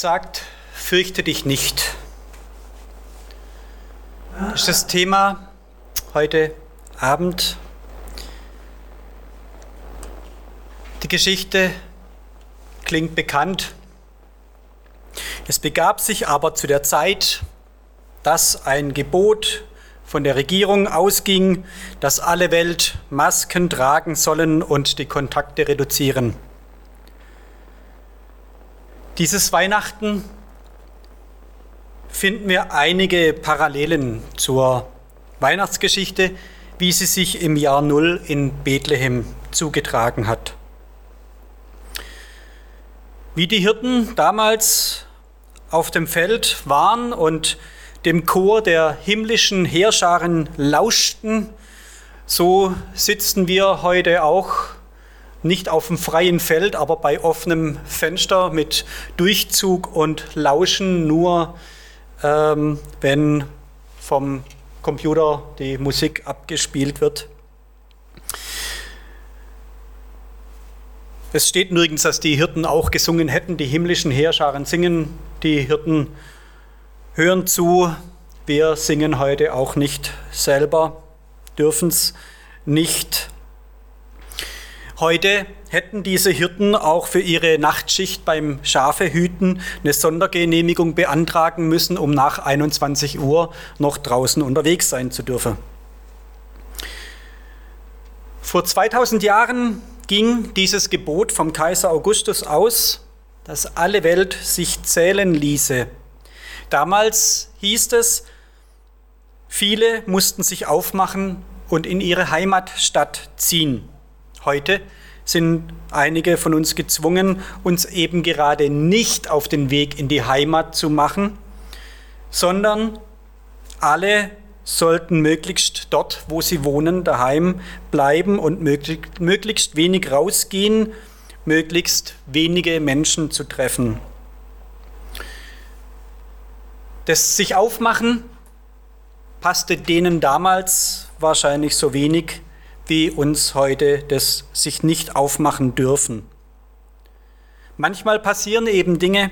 sagt, fürchte dich nicht. Das ist das Thema heute Abend. Die Geschichte klingt bekannt. Es begab sich aber zu der Zeit, dass ein Gebot von der Regierung ausging, dass alle Welt Masken tragen sollen und die Kontakte reduzieren. Dieses Weihnachten finden wir einige Parallelen zur Weihnachtsgeschichte, wie sie sich im Jahr Null in Bethlehem zugetragen hat. Wie die Hirten damals auf dem Feld waren und dem Chor der himmlischen Heerscharen lauschten, so sitzen wir heute auch nicht auf dem freien Feld, aber bei offenem Fenster mit Durchzug und Lauschen, nur ähm, wenn vom Computer die Musik abgespielt wird. Es steht nirgends, dass die Hirten auch gesungen hätten, die himmlischen Heerscharen singen, die Hirten hören zu, wir singen heute auch nicht selber, dürfen es nicht. Heute hätten diese Hirten auch für ihre Nachtschicht beim Schafehüten eine Sondergenehmigung beantragen müssen, um nach 21 Uhr noch draußen unterwegs sein zu dürfen. Vor 2000 Jahren ging dieses Gebot vom Kaiser Augustus aus, dass alle Welt sich zählen ließe. Damals hieß es, viele mussten sich aufmachen und in ihre Heimatstadt ziehen. Heute sind einige von uns gezwungen, uns eben gerade nicht auf den Weg in die Heimat zu machen, sondern alle sollten möglichst dort, wo sie wohnen, daheim bleiben und möglichst wenig rausgehen, möglichst wenige Menschen zu treffen. Das sich aufmachen passte denen damals wahrscheinlich so wenig wie uns heute das sich nicht aufmachen dürfen. Manchmal passieren eben Dinge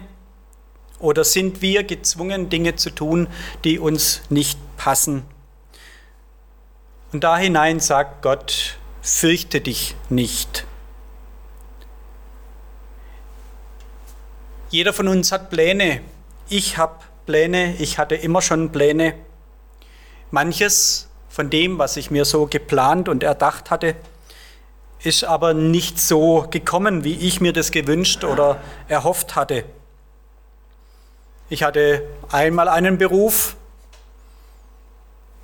oder sind wir gezwungen, Dinge zu tun, die uns nicht passen. Und da hinein sagt Gott, fürchte dich nicht. Jeder von uns hat Pläne. Ich habe Pläne, ich hatte immer schon Pläne. Manches von dem, was ich mir so geplant und erdacht hatte, ist aber nicht so gekommen, wie ich mir das gewünscht oder erhofft hatte. Ich hatte einmal einen Beruf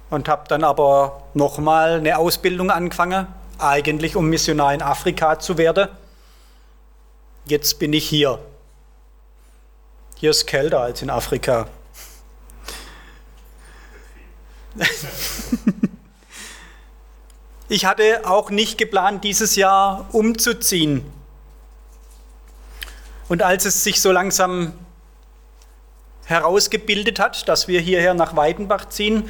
und habe dann aber nochmal eine Ausbildung angefangen, eigentlich um Missionar in Afrika zu werden. Jetzt bin ich hier. Hier ist kälter als in Afrika. ich hatte auch nicht geplant, dieses Jahr umzuziehen. Und als es sich so langsam herausgebildet hat, dass wir hierher nach Weidenbach ziehen,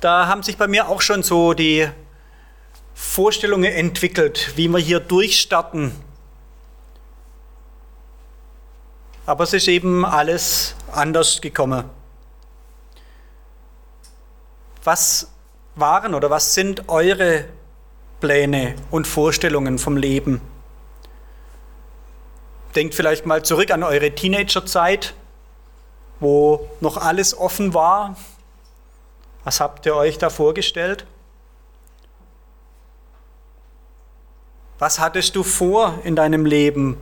da haben sich bei mir auch schon so die Vorstellungen entwickelt, wie wir hier durchstarten. Aber es ist eben alles anders gekommen. Was waren oder was sind eure Pläne und Vorstellungen vom Leben? Denkt vielleicht mal zurück an eure Teenagerzeit, wo noch alles offen war. Was habt ihr euch da vorgestellt? Was hattest du vor in deinem Leben?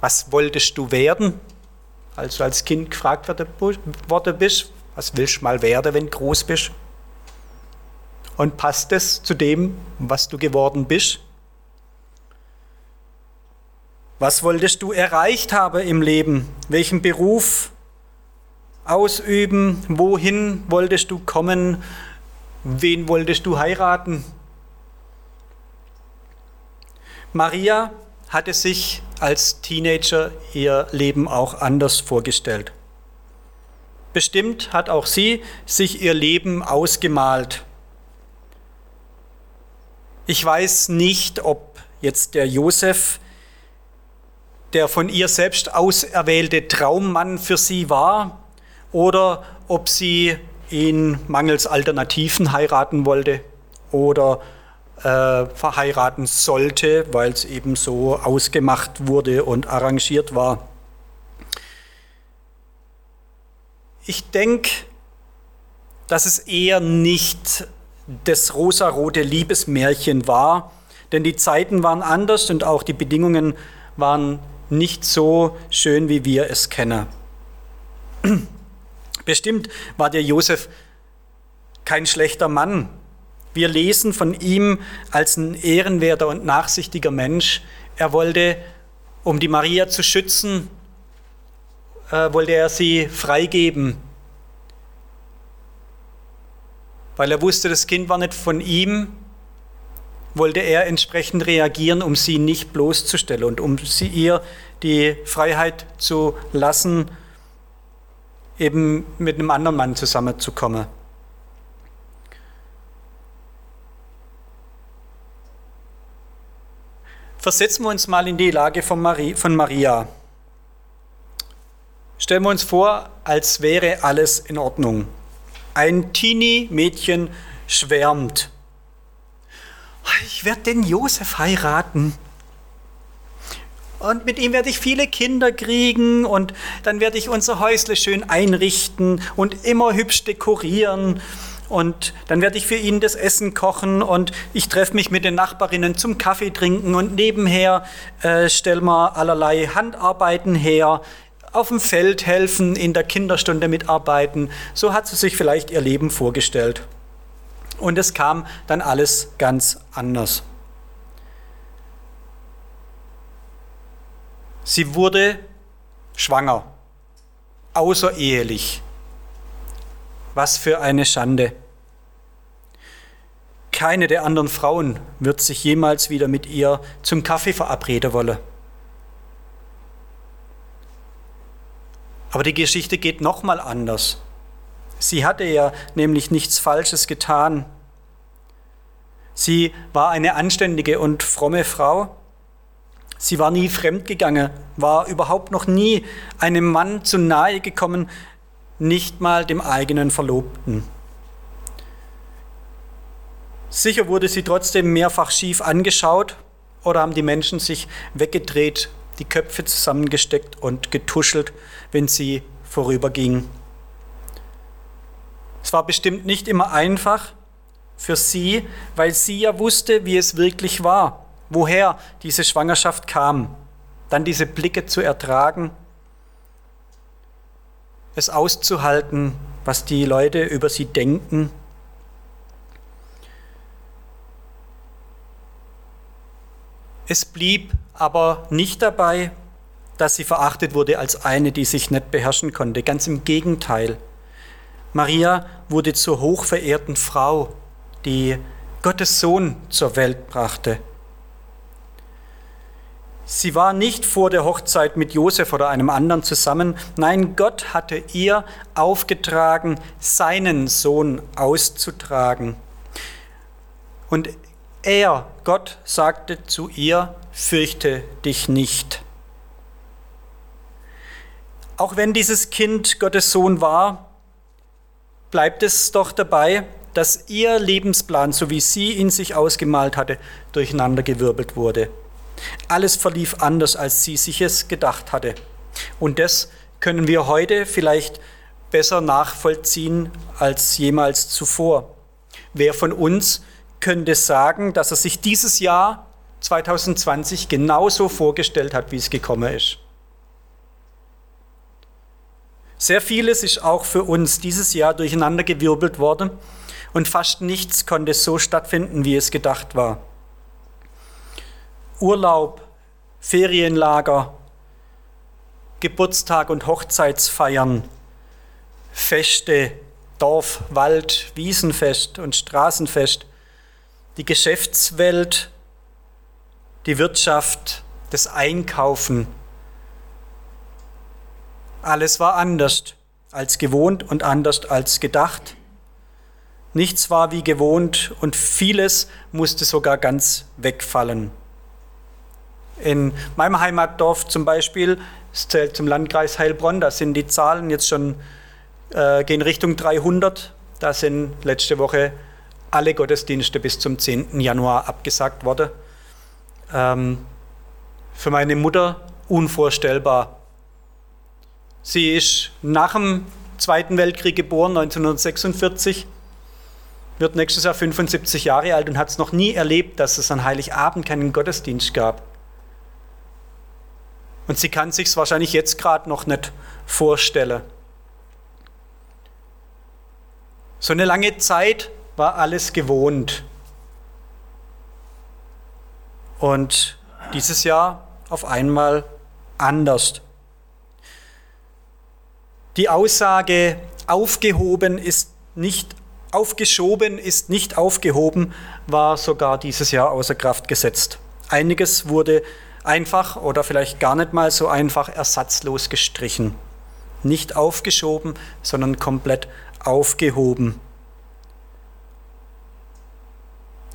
Was wolltest du werden? Als du als Kind gefragt worden bist, was willst du mal werden, wenn du groß bist? Und passt es zu dem, was du geworden bist? Was wolltest du erreicht haben im Leben? Welchen Beruf ausüben? Wohin wolltest du kommen? Wen wolltest du heiraten? Maria hatte sich als Teenager ihr Leben auch anders vorgestellt. Bestimmt hat auch sie sich ihr Leben ausgemalt. Ich weiß nicht, ob jetzt der Josef der von ihr selbst auserwählte Traummann für sie war oder ob sie ihn mangels Alternativen heiraten wollte oder äh, verheiraten sollte, weil es eben so ausgemacht wurde und arrangiert war. Ich denke, dass es eher nicht das rosarote Liebesmärchen war, denn die Zeiten waren anders und auch die Bedingungen waren nicht so schön, wie wir es kennen. Bestimmt war der Josef kein schlechter Mann. Wir lesen von ihm als ein ehrenwerter und nachsichtiger Mensch. Er wollte, um die Maria zu schützen, äh, wollte er sie freigeben, weil er wusste, das Kind war nicht von ihm, wollte er entsprechend reagieren, um sie nicht bloßzustellen und um sie ihr die Freiheit zu lassen, eben mit einem anderen Mann zusammenzukommen. Versetzen wir uns mal in die Lage von, Maria. Stellen wir uns vor, als wäre alles in Ordnung. Ein Teenie-Mädchen schwärmt. Ich werde den Josef heiraten. Und mit ihm werde ich viele Kinder kriegen und dann werde ich unser Häusle schön einrichten und immer hübsch dekorieren. Und dann werde ich für ihn das Essen kochen und ich treffe mich mit den Nachbarinnen zum Kaffee trinken und nebenher äh, stellen wir allerlei Handarbeiten her, auf dem Feld helfen, in der Kinderstunde mitarbeiten. So hat sie sich vielleicht ihr Leben vorgestellt. Und es kam dann alles ganz anders. Sie wurde schwanger, außerehelich. Was für eine Schande. Keine der anderen Frauen wird sich jemals wieder mit ihr zum Kaffee verabreden wollen. Aber die Geschichte geht nochmal anders. Sie hatte ja nämlich nichts Falsches getan. Sie war eine anständige und fromme Frau. Sie war nie fremdgegangen, war überhaupt noch nie einem Mann zu nahe gekommen, nicht mal dem eigenen Verlobten. Sicher wurde sie trotzdem mehrfach schief angeschaut oder haben die Menschen sich weggedreht die Köpfe zusammengesteckt und getuschelt, wenn sie vorüberging. Es war bestimmt nicht immer einfach für sie, weil sie ja wusste, wie es wirklich war, woher diese Schwangerschaft kam, dann diese Blicke zu ertragen, es auszuhalten, was die Leute über sie denken. Es blieb aber nicht dabei, dass sie verachtet wurde als eine, die sich nicht beherrschen konnte. Ganz im Gegenteil. Maria wurde zur hochverehrten Frau, die Gottes Sohn zur Welt brachte. Sie war nicht vor der Hochzeit mit Josef oder einem anderen zusammen. Nein, Gott hatte ihr aufgetragen, seinen Sohn auszutragen. Und er, Gott, sagte zu ihr, fürchte dich nicht. Auch wenn dieses Kind Gottes Sohn war, bleibt es doch dabei, dass ihr Lebensplan, so wie sie ihn sich ausgemalt hatte, durcheinandergewirbelt wurde. Alles verlief anders, als sie sich es gedacht hatte. Und das können wir heute vielleicht besser nachvollziehen als jemals zuvor. Wer von uns könnte sagen, dass er sich dieses Jahr 2020 genauso vorgestellt hat, wie es gekommen ist. Sehr vieles ist auch für uns dieses Jahr durcheinandergewirbelt worden und fast nichts konnte so stattfinden, wie es gedacht war. Urlaub, Ferienlager, Geburtstag und Hochzeitsfeiern, Feste, Dorf, Wald, Wiesenfest und Straßenfest, die Geschäftswelt, die Wirtschaft, das Einkaufen. Alles war anders als gewohnt und anders als gedacht. Nichts war wie gewohnt und vieles musste sogar ganz wegfallen. In meinem Heimatdorf zum Beispiel, es zählt zum Landkreis Heilbronn, da sind die Zahlen jetzt schon, äh, gehen Richtung 300. Da sind letzte Woche alle Gottesdienste bis zum 10. Januar abgesagt worden. Ähm, für meine Mutter unvorstellbar. Sie ist nach dem Zweiten Weltkrieg geboren, 1946, wird nächstes Jahr 75 Jahre alt und hat es noch nie erlebt, dass es an Heiligabend keinen Gottesdienst gab. Und sie kann sich es wahrscheinlich jetzt gerade noch nicht vorstellen. So eine lange Zeit war alles gewohnt. Und dieses Jahr auf einmal anders. Die Aussage aufgehoben ist nicht aufgeschoben ist nicht aufgehoben war sogar dieses Jahr außer Kraft gesetzt. Einiges wurde einfach oder vielleicht gar nicht mal so einfach ersatzlos gestrichen. Nicht aufgeschoben, sondern komplett aufgehoben.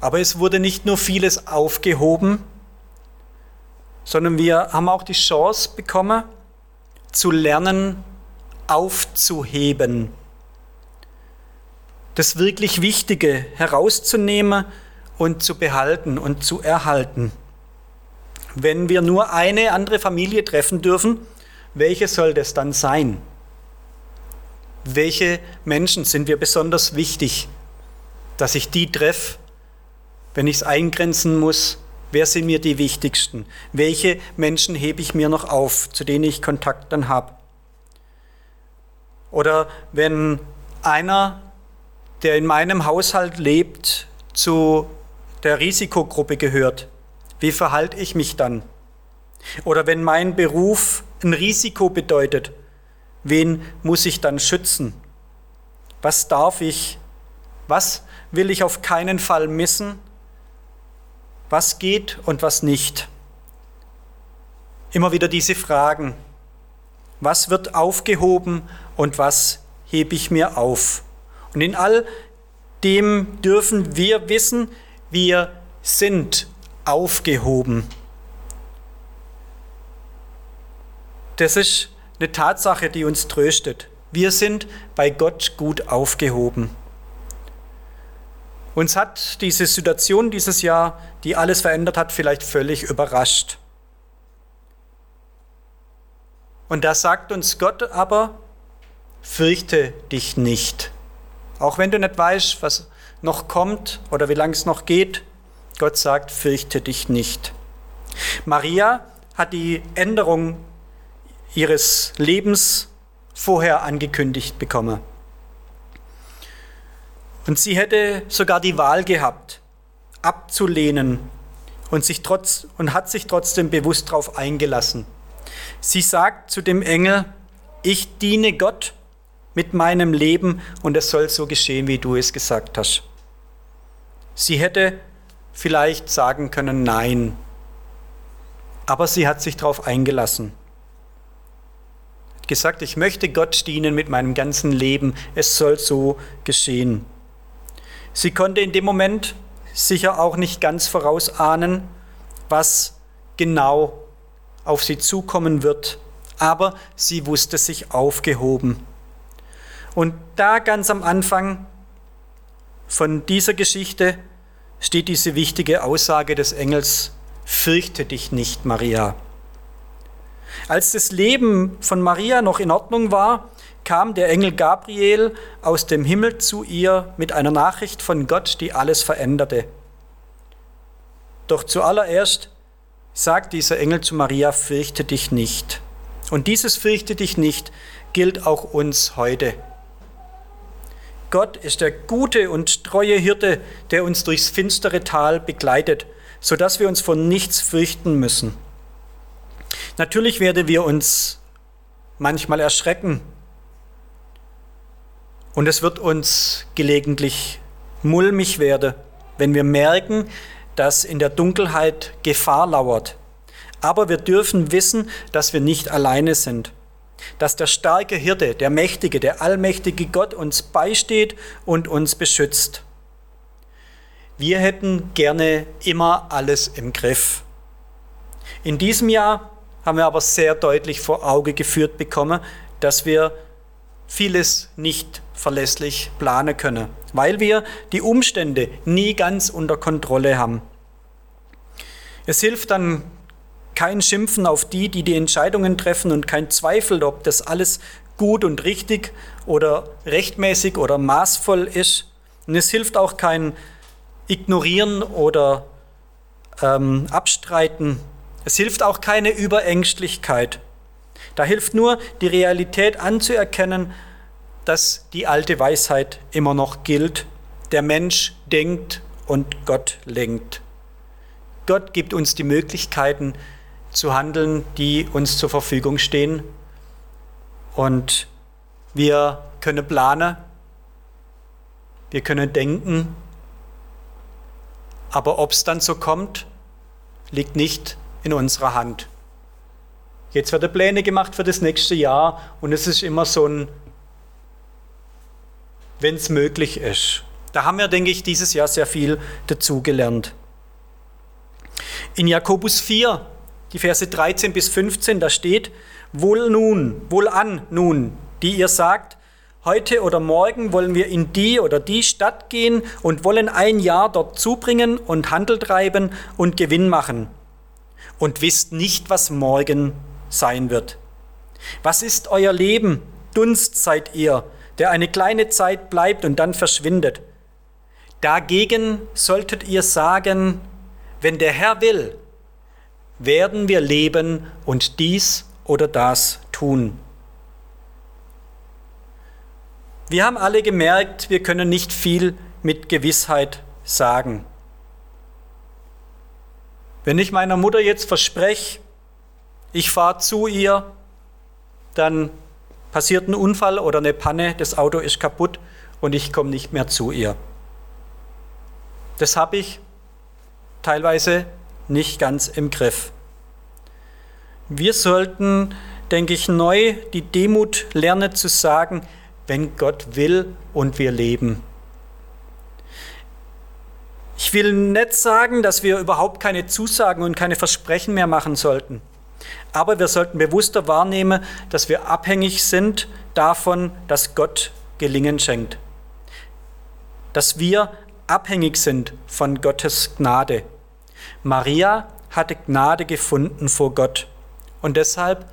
Aber es wurde nicht nur vieles aufgehoben, sondern wir haben auch die Chance bekommen, zu lernen, aufzuheben. Das wirklich Wichtige herauszunehmen und zu behalten und zu erhalten. Wenn wir nur eine andere Familie treffen dürfen, welche soll das dann sein? Welche Menschen sind wir besonders wichtig, dass ich die treffe, wenn ich es eingrenzen muss? Wer sind mir die wichtigsten? Welche Menschen hebe ich mir noch auf, zu denen ich Kontakt dann habe? Oder wenn einer, der in meinem Haushalt lebt, zu der Risikogruppe gehört, wie verhalte ich mich dann? Oder wenn mein Beruf ein Risiko bedeutet, wen muss ich dann schützen? Was darf ich? Was will ich auf keinen Fall missen? Was geht und was nicht? Immer wieder diese Fragen. Was wird aufgehoben und was hebe ich mir auf? Und in all dem dürfen wir wissen, wir sind aufgehoben. Das ist eine Tatsache, die uns tröstet. Wir sind bei Gott gut aufgehoben. Uns hat diese Situation dieses Jahr, die alles verändert hat, vielleicht völlig überrascht. Und da sagt uns Gott aber, fürchte dich nicht. Auch wenn du nicht weißt, was noch kommt oder wie lange es noch geht, Gott sagt, fürchte dich nicht. Maria hat die Änderung ihres Lebens vorher angekündigt bekommen. Und sie hätte sogar die Wahl gehabt, abzulehnen und, sich trotz, und hat sich trotzdem bewusst darauf eingelassen. Sie sagt zu dem Engel, ich diene Gott mit meinem Leben und es soll so geschehen, wie du es gesagt hast. Sie hätte vielleicht sagen können, nein, aber sie hat sich darauf eingelassen. Gesagt, ich möchte Gott dienen mit meinem ganzen Leben, es soll so geschehen. Sie konnte in dem Moment sicher auch nicht ganz vorausahnen, was genau auf sie zukommen wird, aber sie wusste sich aufgehoben. Und da ganz am Anfang von dieser Geschichte steht diese wichtige Aussage des Engels, fürchte dich nicht, Maria. Als das Leben von Maria noch in Ordnung war, kam der Engel Gabriel aus dem Himmel zu ihr mit einer Nachricht von Gott, die alles veränderte. Doch zuallererst sagt dieser Engel zu Maria, fürchte dich nicht. Und dieses fürchte dich nicht gilt auch uns heute. Gott ist der gute und treue Hirte, der uns durchs finstere Tal begleitet, sodass wir uns vor nichts fürchten müssen. Natürlich werden wir uns manchmal erschrecken und es wird uns gelegentlich mulmig werden, wenn wir merken, dass in der Dunkelheit Gefahr lauert. Aber wir dürfen wissen, dass wir nicht alleine sind dass der starke Hirte, der mächtige, der allmächtige Gott uns beisteht und uns beschützt. Wir hätten gerne immer alles im Griff. In diesem Jahr haben wir aber sehr deutlich vor Auge geführt bekommen, dass wir vieles nicht verlässlich planen können, weil wir die Umstände nie ganz unter Kontrolle haben. Es hilft dann kein Schimpfen auf die, die die Entscheidungen treffen und kein Zweifel, ob das alles gut und richtig oder rechtmäßig oder maßvoll ist. Und es hilft auch kein Ignorieren oder ähm, Abstreiten. Es hilft auch keine Überängstlichkeit. Da hilft nur, die Realität anzuerkennen, dass die alte Weisheit immer noch gilt. Der Mensch denkt und Gott lenkt. Gott gibt uns die Möglichkeiten zu handeln, die uns zur Verfügung stehen. Und wir können planen, wir können denken, aber ob es dann so kommt, liegt nicht in unserer Hand. Jetzt werden Pläne gemacht für das nächste Jahr und es ist immer so ein, wenn es möglich ist. Da haben wir, denke ich, dieses Jahr sehr viel dazugelernt. In Jakobus 4, die Verse 13 bis 15, da steht, Wohl nun, wohl an nun, die ihr sagt, heute oder morgen wollen wir in die oder die Stadt gehen und wollen ein Jahr dort zubringen und Handel treiben und Gewinn machen. Und wisst nicht, was morgen sein wird. Was ist euer Leben? Dunst seid ihr, der eine kleine Zeit bleibt und dann verschwindet. Dagegen solltet ihr sagen, wenn der Herr will, werden wir leben und dies oder das tun. Wir haben alle gemerkt, wir können nicht viel mit Gewissheit sagen. Wenn ich meiner Mutter jetzt verspreche, ich fahre zu ihr, dann passiert ein Unfall oder eine Panne, das Auto ist kaputt und ich komme nicht mehr zu ihr. Das habe ich teilweise nicht ganz im Griff. Wir sollten, denke ich, neu die Demut lernen zu sagen, wenn Gott will und wir leben. Ich will nicht sagen, dass wir überhaupt keine Zusagen und keine Versprechen mehr machen sollten. Aber wir sollten bewusster wahrnehmen, dass wir abhängig sind davon, dass Gott Gelingen schenkt. Dass wir abhängig sind von Gottes Gnade. Maria hatte Gnade gefunden vor Gott und deshalb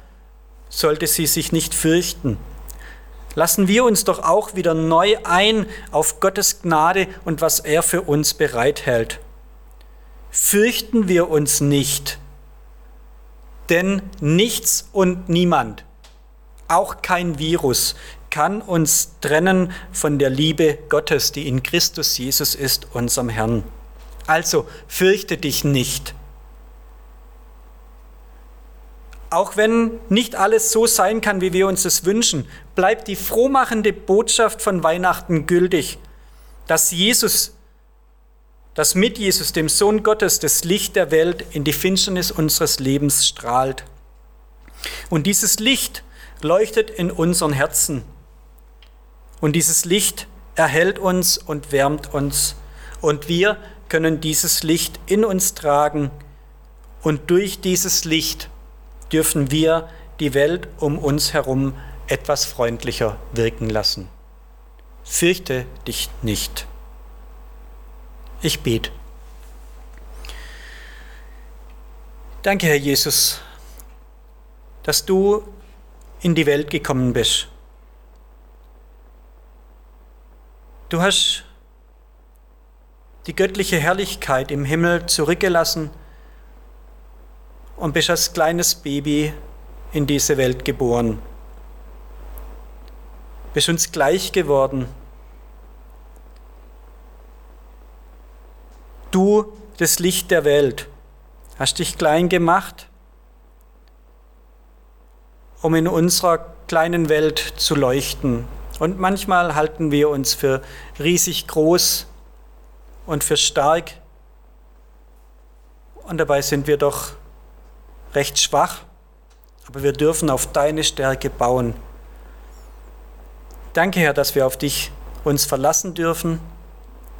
sollte sie sich nicht fürchten. Lassen wir uns doch auch wieder neu ein auf Gottes Gnade und was er für uns bereithält. Fürchten wir uns nicht, denn nichts und niemand, auch kein Virus, kann uns trennen von der Liebe Gottes, die in Christus Jesus ist, unserem Herrn. Also fürchte dich nicht. Auch wenn nicht alles so sein kann, wie wir uns es wünschen, bleibt die frohmachende Botschaft von Weihnachten gültig, dass Jesus dass mit Jesus, dem Sohn Gottes, das Licht der Welt in die Finsternis unseres Lebens strahlt. Und dieses Licht leuchtet in unseren Herzen. Und dieses Licht erhält uns und wärmt uns. Und wir können dieses Licht in uns tragen. Und durch dieses Licht dürfen wir die Welt um uns herum etwas freundlicher wirken lassen. Fürchte dich nicht. Ich bete. Danke, Herr Jesus, dass du in die Welt gekommen bist. Du hast die göttliche Herrlichkeit im Himmel zurückgelassen und bist als kleines Baby in diese Welt geboren. Bist uns gleich geworden du das Licht der Welt, hast dich klein gemacht, um in unserer kleinen Welt zu leuchten. Und manchmal halten wir uns für riesig groß und für stark. Und dabei sind wir doch recht schwach. Aber wir dürfen auf deine Stärke bauen. Danke, Herr, dass wir auf dich uns verlassen dürfen,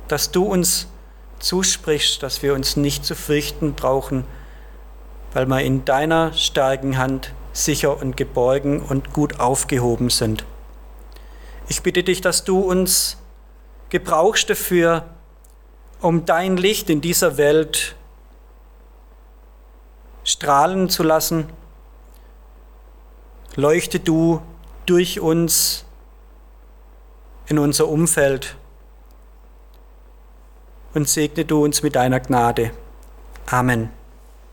dass du uns zusprichst, dass wir uns nicht zu fürchten brauchen, weil wir in deiner starken Hand sicher und geborgen und gut aufgehoben sind. Ich bitte dich, dass du uns gebrauchst dafür, um dein Licht in dieser Welt strahlen zu lassen. Leuchte du durch uns in unser Umfeld und segne du uns mit deiner Gnade. Amen.